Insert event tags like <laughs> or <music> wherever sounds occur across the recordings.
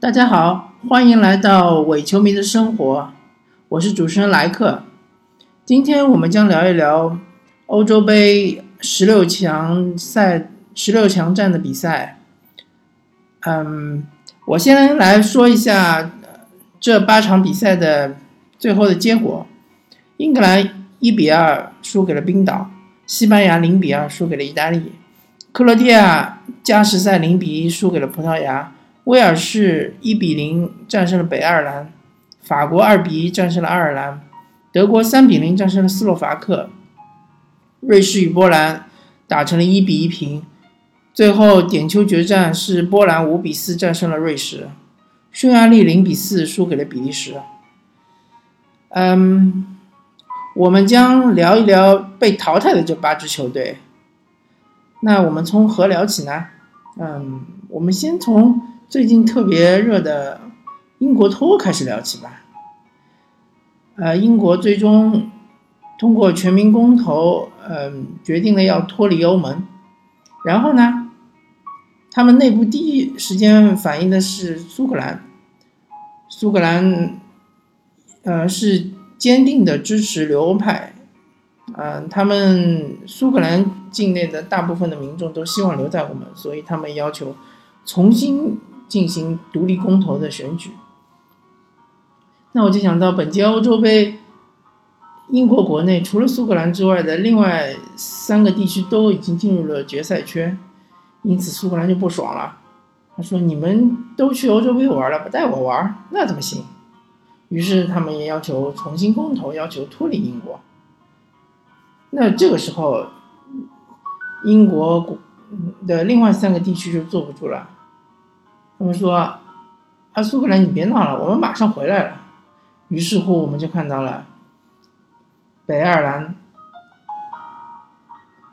大家好，欢迎来到伪球迷的生活，我是主持人莱克。今天我们将聊一聊欧洲杯十六强赛、十六强战的比赛。嗯，我先来说一下这八场比赛的最后的结果：英格兰一比二输给了冰岛，西班牙零比二输给了意大利，克罗地亚加时赛零比一输给了葡萄牙，威尔士一比零战胜了北爱尔兰，法国二比一战胜了爱尔兰，德国三比零战胜了斯洛伐克，瑞士与波兰打成了一比一平。最后点球决战是波兰五比四战胜了瑞士，匈牙利零比四输给了比利时。嗯，我们将聊一聊被淘汰的这八支球队。那我们从何聊起呢？嗯，我们先从最近特别热的英国脱开始聊起吧。呃，英国最终通过全民公投，嗯，决定了要脱离欧盟。然后呢，他们内部第一时间反映的是苏格兰，苏格兰，呃，是坚定的支持留欧派，嗯，他们苏格兰境内的大部分的民众都希望留在欧盟，所以他们要求重新进行独立公投的选举。那我就想到本届欧洲杯。英国国内除了苏格兰之外的另外三个地区都已经进入了决赛圈，因此苏格兰就不爽了。他说：“你们都去欧洲杯玩了，不带我玩，那怎么行？”于是他们也要求重新公投，要求脱离英国。那这个时候，英国的另外三个地区就坐不住了。他们说：“啊，苏格兰，你别闹了，我们马上回来了。”于是乎，我们就看到了。北爱尔兰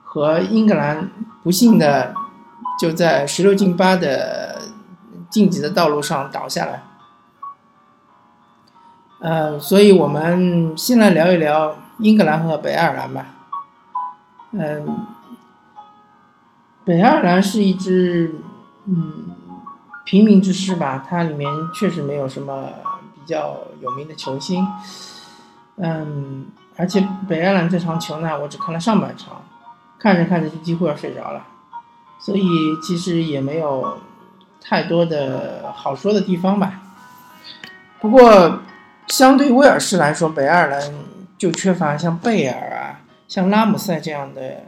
和英格兰不幸的就在十六进八的晋级的道路上倒下来。呃，所以我们先来聊一聊英格兰和北爱尔兰吧。嗯，北爱尔兰是一支嗯平民之师吧，它里面确实没有什么比较有名的球星。嗯。而且北爱尔兰这场球呢，我只看了上半场，看着看着就几乎要睡着了，所以其实也没有太多的好说的地方吧。不过，相对威尔士来说，北爱尔兰就缺乏像贝尔啊、像拉姆塞这样的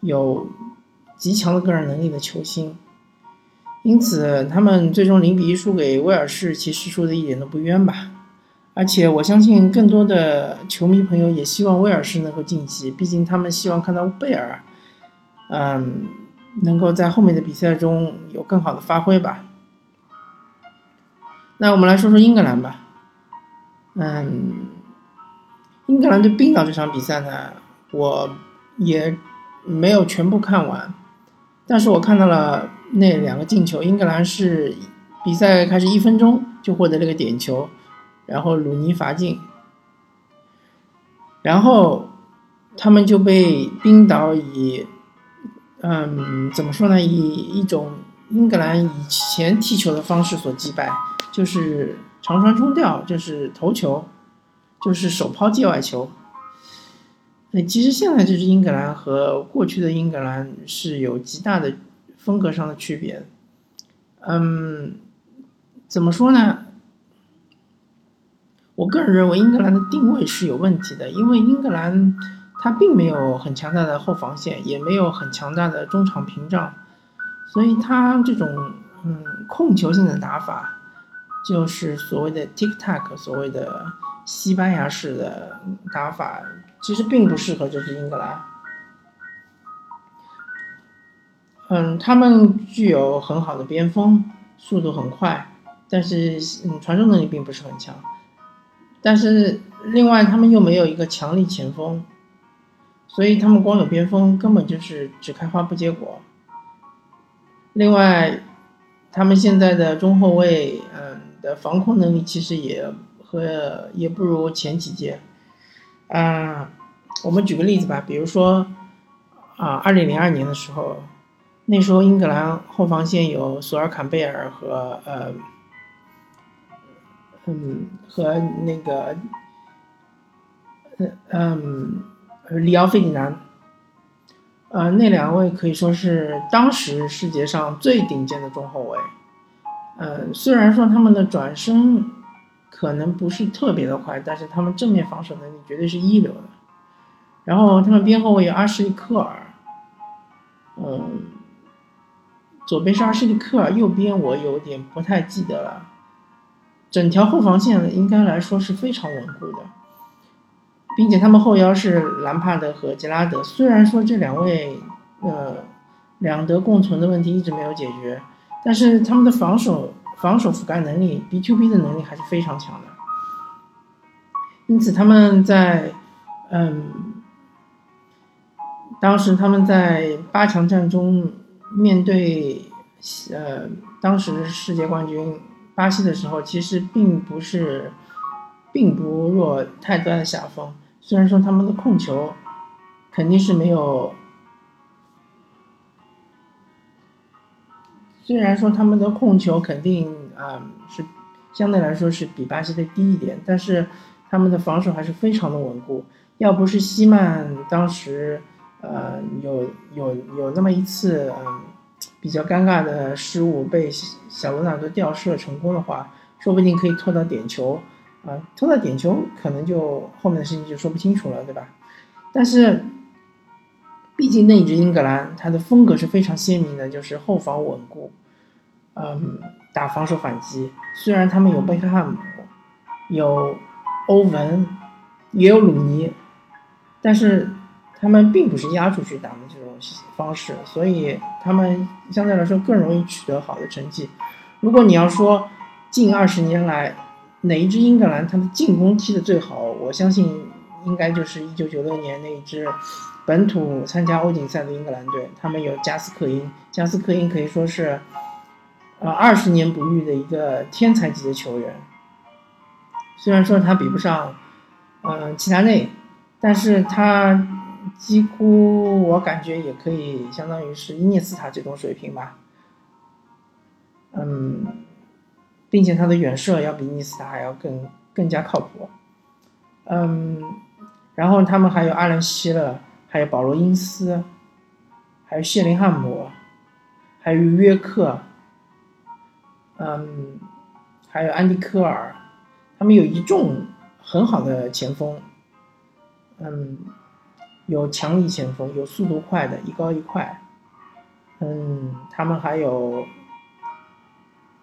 有极强的个人能力的球星，因此他们最终零比一输给威尔士，其实输的一点都不冤吧。而且我相信，更多的球迷朋友也希望威尔士能够晋级，毕竟他们希望看到贝尔，嗯，能够在后面的比赛中有更好的发挥吧。那我们来说说英格兰吧，嗯，英格兰对冰岛这场比赛呢，我也没有全部看完，但是我看到了那两个进球，英格兰是比赛开始一分钟就获得了个点球。然后鲁尼罚进，然后他们就被冰岛以，嗯，怎么说呢？以一种英格兰以前踢球的方式所击败，就是长传冲吊，就是头球，就是手抛界外球。那其实现在这支英格兰和过去的英格兰是有极大的风格上的区别。嗯，怎么说呢？我个人认为，英格兰的定位是有问题的，因为英格兰它并没有很强大的后防线，也没有很强大的中场屏障，所以它这种嗯控球性的打法，就是所谓的 tik tak，所谓的西班牙式的打法，其实并不适合这支英格兰。嗯，他们具有很好的边锋，速度很快，但是嗯传送能力并不是很强。但是另外，他们又没有一个强力前锋，所以他们光有边锋，根本就是只开花不结果。另外，他们现在的中后卫，嗯，的防控能力其实也和也不如前几届。啊，我们举个例子吧，比如说，啊，二零零二年的时候，那时候英格兰后防线有索尔坎贝尔和呃嗯，和那个，嗯，里奥费迪南，呃，那两位可以说是当时世界上最顶尖的中后卫。呃，虽然说他们的转身可能不是特别的快，但是他们正面防守能力绝对是一流的。然后他们边后卫有阿什利·科尔，嗯，左边是阿什利·科尔，右边我有点不太记得了。整条后防线应该来说是非常稳固的，并且他们后腰是兰帕德和杰拉德。虽然说这两位呃两德共存的问题一直没有解决，但是他们的防守防守覆盖能力 B to B 的能力还是非常强的。因此他们在嗯当时他们在八强战中面对呃当时世界冠军。巴西的时候，其实并不是，并不落太多的下风。虽然说他们的控球肯定是没有，虽然说他们的控球肯定啊是相对来说是比巴西的低一点，但是他们的防守还是非常的稳固。要不是希曼当时呃有有有那么一次嗯。比较尴尬的失误被小罗纳多吊射成功的话，说不定可以拖到点球，啊，拖到点球可能就后面的事情就说不清楚了，对吧？但是，毕竟那一支英格兰它的风格是非常鲜明的，就是后防稳固，嗯，打防守反击。虽然他们有贝克汉姆，有欧文，也有鲁尼，但是。他们并不是压出去打的这种方式，所以他们相对来说更容易取得好的成绩。如果你要说近二十年来哪一支英格兰他的进攻踢得最好，我相信应该就是一九九六年那一支本土参加欧锦赛的英格兰队。他们有加斯克因，加斯克因可以说是呃二十年不遇的一个天才级的球员。虽然说他比不上嗯齐达内，但是他。几乎我感觉也可以相当于是伊涅斯塔这种水平吧，嗯，并且他的远射要比伊涅斯塔还要更更加靠谱，嗯，然后他们还有阿伦希勒，还有保罗因斯，还有谢林汉姆，还有约克，嗯，还有安迪科尔，他们有一众很好的前锋，嗯。有强力前锋，有速度快的，一高一快。嗯，他们还有，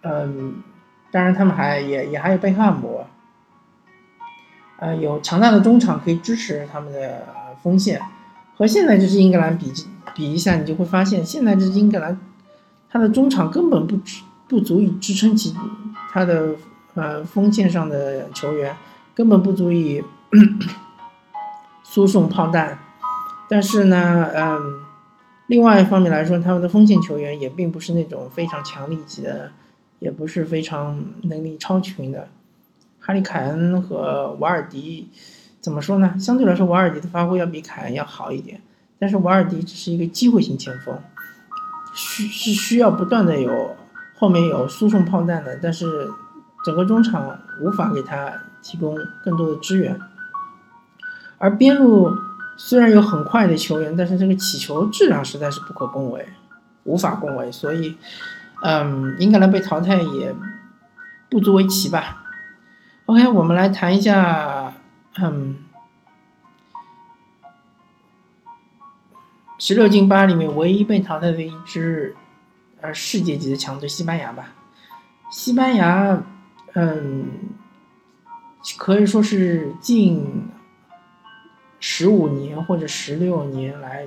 嗯，当然他们还也也还有贝克汉姆。呃，有强大的中场可以支持他们的锋线。和现在这支英格兰比比一下，你就会发现，现在这支英格兰，他的中场根本不支不足以支撑起他的呃锋线上的球员，根本不足以 <coughs> 输送炮弹。但是呢，嗯，另外一方面来说，他们的锋线球员也并不是那种非常强力级的，也不是非常能力超群的。哈利凯恩和瓦尔迪，怎么说呢？相对来说，瓦尔迪的发挥要比凯恩要好一点。但是瓦尔迪只是一个机会型前锋，需是需要不断的有后面有输送炮弹的，但是整个中场无法给他提供更多的支援，而边路。虽然有很快的球员，但是这个起球质量实在是不可恭维，无法恭维，所以，嗯，英格兰被淘汰也不足为奇吧。OK，我们来谈一下，嗯，十六进八里面唯一被淘汰的一支，呃，世界级的强队西班牙吧。西班牙，嗯，可以说是近。十五年或者十六年来，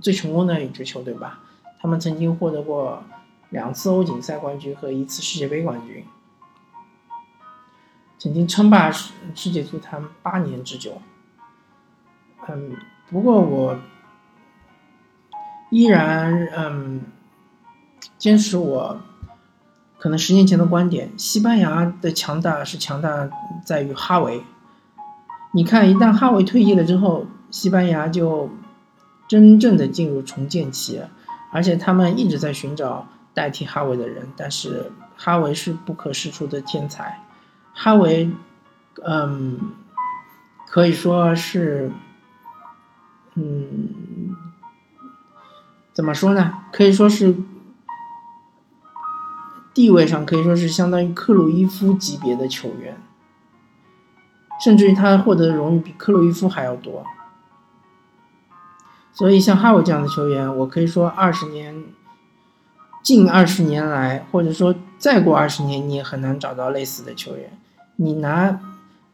最成功的一支球队吧。他们曾经获得过两次欧锦赛冠军和一次世界杯冠军，曾经称霸世界足坛八年之久。嗯，不过我依然嗯坚持我可能十年前的观点：西班牙的强大是强大在于哈维。你看，一旦哈维退役了之后，西班牙就真正的进入重建期，而且他们一直在寻找代替哈维的人。但是哈维是不可释出的天才，哈维，嗯，可以说是，嗯，怎么说呢？可以说是地位上可以说是相当于克鲁伊夫级别的球员，甚至于他获得的荣誉比克鲁伊夫还要多。所以，像哈维这样的球员，我可以说二十年。近二十年来，或者说再过二十年，你也很难找到类似的球员。你拿，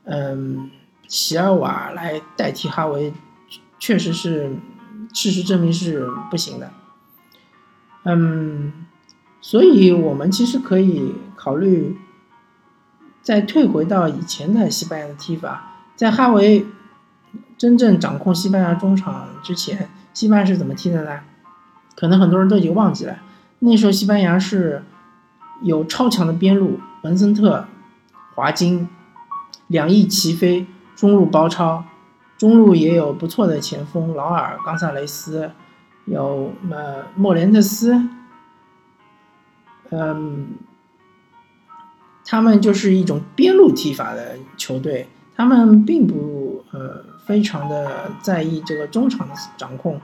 嗯，席尔瓦来代替哈维，确实是事实证明是不行的。嗯，所以我们其实可以考虑再退回到以前的西班牙的踢法，在哈维真正掌控西班牙中场之前，西班牙是怎么踢的呢？可能很多人都已经忘记了。那时候西班牙是有超强的边路，文森特、华金两翼齐飞，中路包抄，中路也有不错的前锋劳尔、冈萨雷斯，有呃莫连特斯，嗯，他们就是一种边路踢法的球队，他们并不呃非常的在意这个中场的掌控，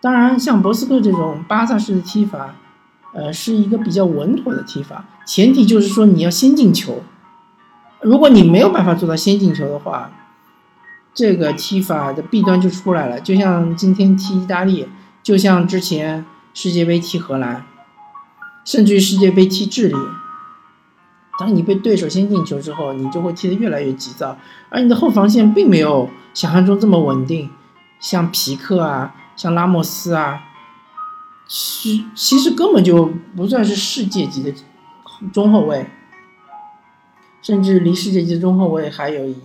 当然像博斯克这种巴萨式的踢法。呃，是一个比较稳妥的踢法，前提就是说你要先进球。如果你没有办法做到先进球的话，这个踢法的弊端就出来了。就像今天踢意大利，就像之前世界杯踢荷兰，甚至于世界杯踢智利。当你被对手先进球之后，你就会踢得越来越急躁，而你的后防线并没有想象中这么稳定，像皮克啊，像拉莫斯啊。其其实根本就不算是世界级的中后卫，甚至离世界级的中后卫还有一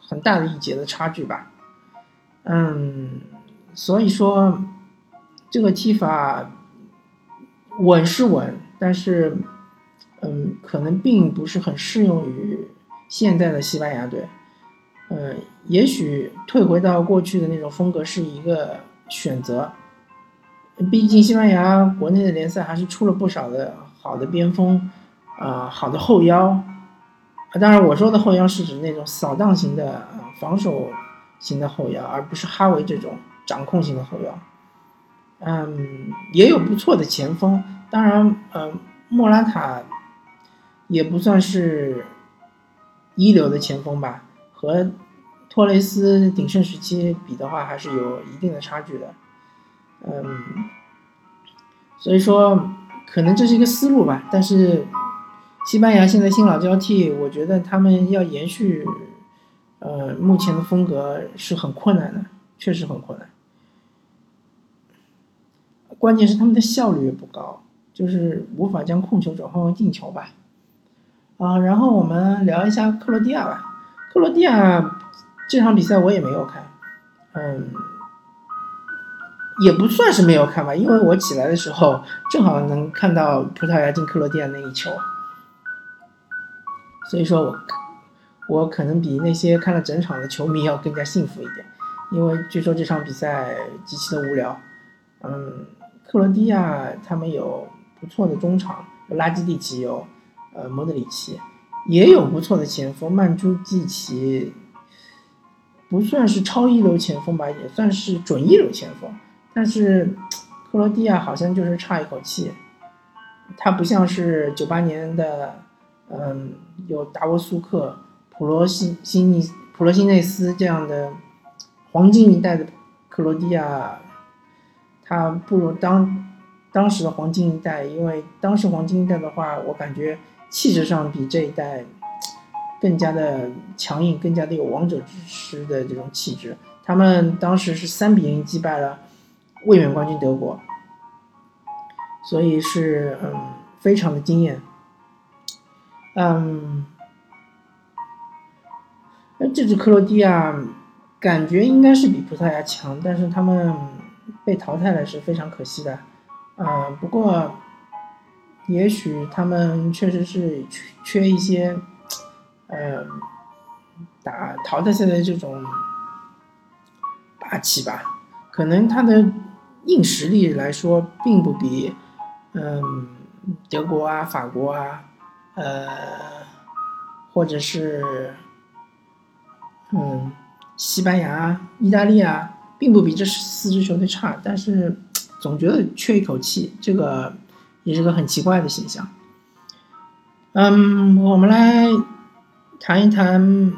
很大的一截的差距吧。嗯，所以说这个踢法稳是稳，但是嗯，可能并不是很适用于现在的西班牙队。嗯，也许退回到过去的那种风格是一个选择。毕竟西班牙国内的联赛还是出了不少的好的边锋，啊，好的后腰，当然我说的后腰是指那种扫荡型的防守型的后腰，而不是哈维这种掌控型的后腰。嗯，也有不错的前锋，当然，呃，莫拉塔也不算是一流的前锋吧，和托雷斯鼎盛时期比的话，还是有一定的差距的。嗯，所以说可能这是一个思路吧，但是西班牙现在新老交替，我觉得他们要延续呃目前的风格是很困难的，确实很困难。关键是他们的效率也不高，就是无法将控球转换为进球吧。啊，然后我们聊一下克罗地亚吧。克罗地亚这场比赛我也没有看，嗯。也不算是没有看吧，因为我起来的时候正好能看到葡萄牙进克罗地亚那一球，所以说我我可能比那些看了整场的球迷要更加幸福一点，因为据说这场比赛极其的无聊。嗯，克罗地亚他们有不错的中场，有拉基蒂奇，有呃莫德里奇，也有不错的前锋曼朱基奇，不算是超一流前锋吧，也算是准一流前锋。但是，克罗地亚好像就是差一口气，他不像是九八年的，嗯，有达沃苏克、普罗西西尼、普罗西内斯这样的黄金一代的克罗地亚，他不如当当时的黄金一代，因为当时黄金一代的话，我感觉气质上比这一代更加的强硬，更加的有王者之师的这种气质。他们当时是三比零击败了。卫冕冠军德国，所以是嗯非常的惊艳，嗯，那这支克罗地亚感觉应该是比葡萄牙强，但是他们被淘汰了是非常可惜的，嗯，不过也许他们确实是缺缺一些，嗯，打淘汰赛的这种霸气吧，可能他的。硬实力来说，并不比，嗯，德国啊、法国啊，呃，或者是嗯西班牙、意大利啊，并不比这四支球队差，但是总觉得缺一口气，这个也是个很奇怪的现象。嗯，我们来谈一谈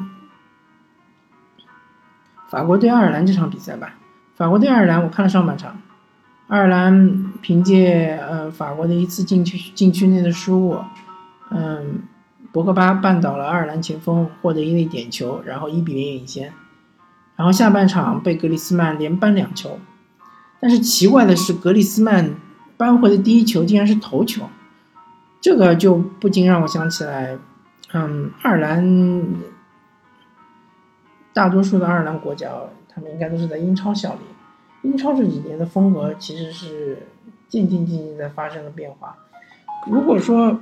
法国对爱尔兰这场比赛吧。法国对爱尔兰，我看了上半场，爱尔兰凭借呃法国的一次禁区禁区内的失误，嗯，博格巴绊倒了爱尔兰前锋，获得一粒点球，然后一比零领先。然后下半场被格里斯曼连扳两球，但是奇怪的是，格里斯曼扳回的第一球竟然是头球。这个就不禁让我想起来，嗯，爱尔兰大多数的爱尔兰国脚，他们应该都是在英超效力。英超这几年的风格其实是渐渐渐渐在发生了变化。如果说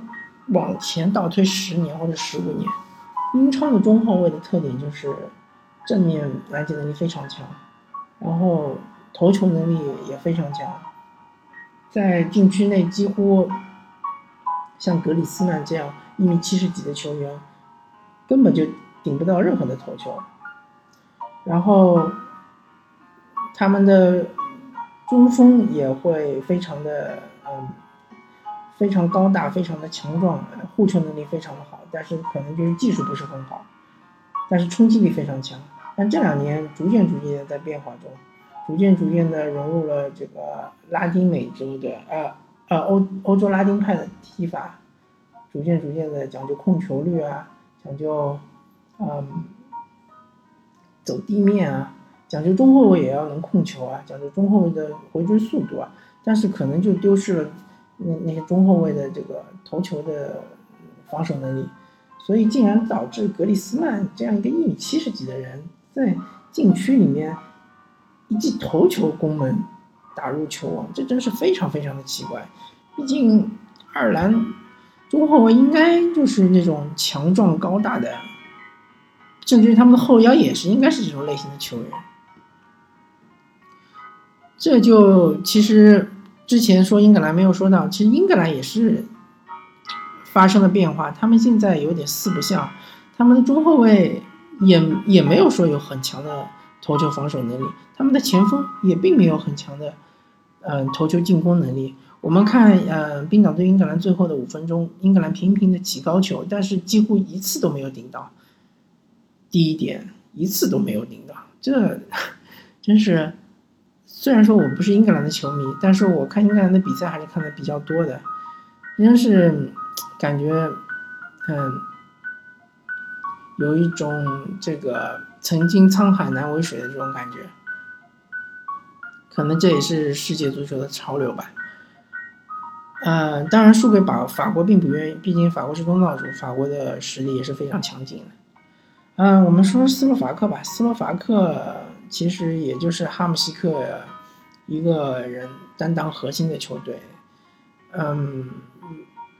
往前倒推十年或者十五年，英超的中后卫的特点就是正面拦截能力非常强，然后头球能力也非常强，在禁区内几乎。像格里斯曼这样一米七十几的球员，根本就顶不到任何的头球。然后，他们的中锋也会非常的嗯，非常高大，非常的强壮，护球能力非常的好，但是可能就是技术不是很好，但是冲击力非常强。但这两年逐渐逐渐的在变化中，逐渐逐渐的融入了这个拉丁美洲的啊。呃，欧欧洲拉丁派的踢法，逐渐逐渐的讲究控球率啊，讲究，嗯，走地面啊，讲究中后卫也要能控球啊，讲究中后卫的回追速度啊，但是可能就丢失了那那些中后卫的这个头球的防守能力，所以竟然导致格里斯曼这样一个一米七十几的人在禁区里面一记头球攻门。打入球网，这真是非常非常的奇怪。毕竟爱尔兰中后卫应该就是那种强壮高大的，甚至于他们的后腰也是应该是这种类型的球员。这就其实之前说英格兰没有说到，其实英格兰也是发生了变化。他们现在有点四不像，他们的中后卫也也没有说有很强的头球防守能力，他们的前锋也并没有很强的。嗯，头球进攻能力，我们看，嗯，冰岛对英格兰最后的五分钟，英格兰频频的起高球，但是几乎一次都没有顶到。第一点，一次都没有顶到，这 <laughs> 真是，虽然说我不是英格兰的球迷，但是我看英格兰的比赛还是看的比较多的，真是感觉，嗯，有一种这个曾经沧海难为水的这种感觉。可能这也是世界足球的潮流吧。嗯，当然输给法法国并不愿意，毕竟法国是东道主，法国的实力也是非常强劲的。嗯，我们说斯洛伐克吧，斯洛伐克其实也就是哈姆西克一个人担当核心的球队。嗯，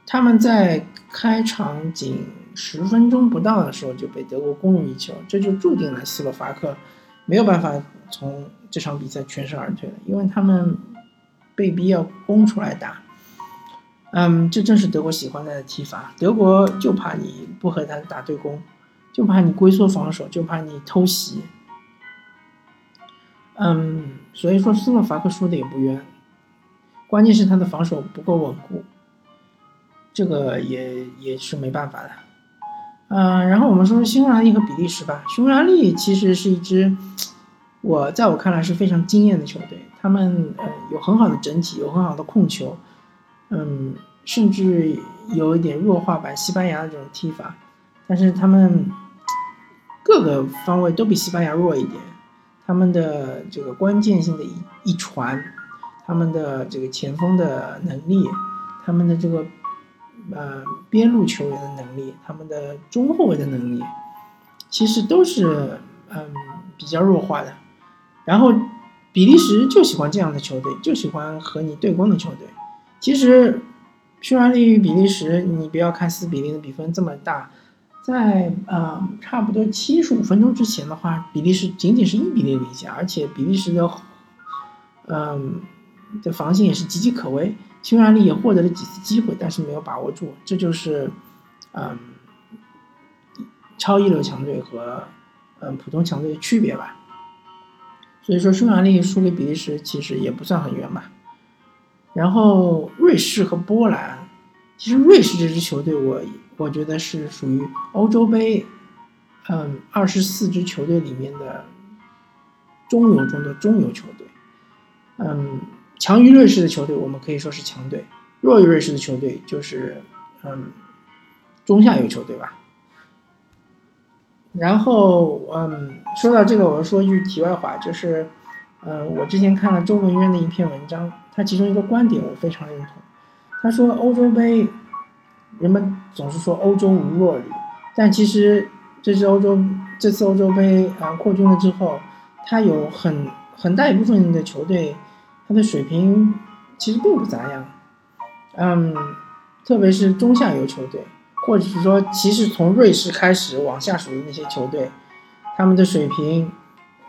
他们在开场仅十分钟不到的时候就被德国攻入一球，这就注定了斯洛伐克没有办法从。这场比赛全身而退了，因为他们被逼要攻出来打。嗯，这正是德国喜欢的踢法。德国就怕你不和他打对攻，就怕你龟缩防守，就怕你偷袭。嗯，所以说斯洛伐克输的也不冤，关键是他的防守不够稳固，这个也也是没办法的。嗯，然后我们说说匈牙利和比利时吧。匈牙利其实是一支。我在我看来是非常惊艳的球队，他们呃有很好的整体，有很好的控球，嗯，甚至有一点弱化版西班牙的这种踢法，但是他们各个方位都比西班牙弱一点，他们的这个关键性的一一传，他们的这个前锋的能力，他们的这个呃边路球员的能力，他们的中后卫的能力，其实都是嗯比较弱化的。然后，比利时就喜欢这样的球队，就喜欢和你对攻的球队。其实，匈牙利与比利时，你不要看四比零的比分这么大，在呃差不多七十五分钟之前的话，比利时仅仅是一比零领先，而且比利时的嗯的防线也是岌岌可危。匈牙利也获得了几次机会，但是没有把握住，这就是嗯超一流强队和嗯普通强队的区别吧。所以说，匈牙利输给比利时其实也不算很冤吧。然后瑞士和波兰，其实瑞士这支球队，我我觉得是属于欧洲杯，嗯，二十四支球队里面的中游中的中游球队。嗯，强于瑞士的球队，我们可以说是强队；弱于瑞士的球队，就是嗯中下游球队吧。然后，嗯，说到这个，我说一句题外话，就是，嗯，我之前看了周文渊的一篇文章，他其中一个观点我非常认同。他说，欧洲杯，人们总是说欧洲无弱旅，但其实这次欧洲这次欧洲杯啊扩军了之后，他有很很大一部分的球队，他的水平其实并不咋样，嗯，特别是中下游球队。或者是说，其实从瑞士开始往下数的那些球队，他们的水平，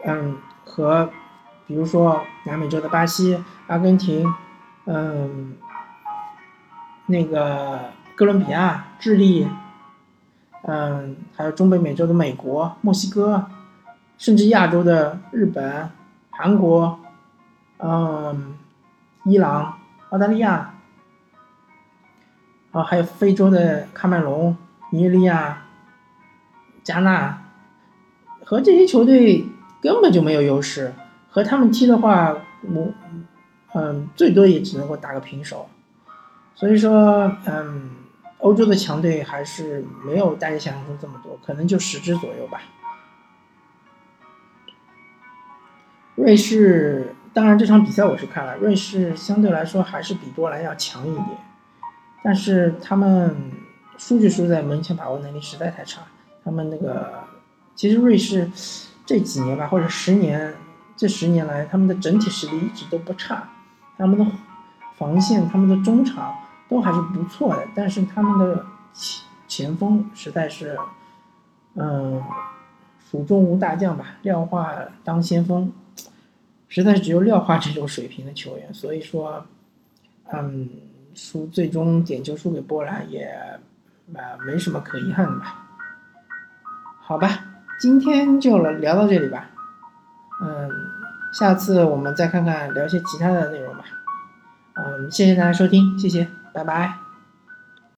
嗯，和比如说南美洲的巴西、阿根廷，嗯，那个哥伦比亚、智利，嗯，还有中北美洲的美国、墨西哥，甚至亚洲的日本、韩国，嗯，伊朗、澳大利亚。啊，还有非洲的喀麦隆、尼日利亚、加纳，和这些球队根本就没有优势，和他们踢的话，我，嗯，最多也只能够打个平手。所以说，嗯，欧洲的强队还是没有大家想象中这么多，可能就十支左右吧。瑞士，当然这场比赛我是看了，瑞士相对来说还是比波兰要强一点。但是他们输就输在门前把握能力实在太差。他们那个其实瑞士这几年吧，或者十年这十年来，他们的整体实力一直都不差。他们的防线、他们的中场都还是不错的，但是他们的前前锋实在是，嗯，蜀中无大将吧，廖化当先锋，实在是只有廖化这种水平的球员。所以说，嗯。输最终点球输给波兰也，啊没什么可遗憾的吧？好吧，今天就聊到这里吧。嗯，下次我们再看看聊些其他的内容吧。嗯，谢谢大家收听，谢谢，拜拜。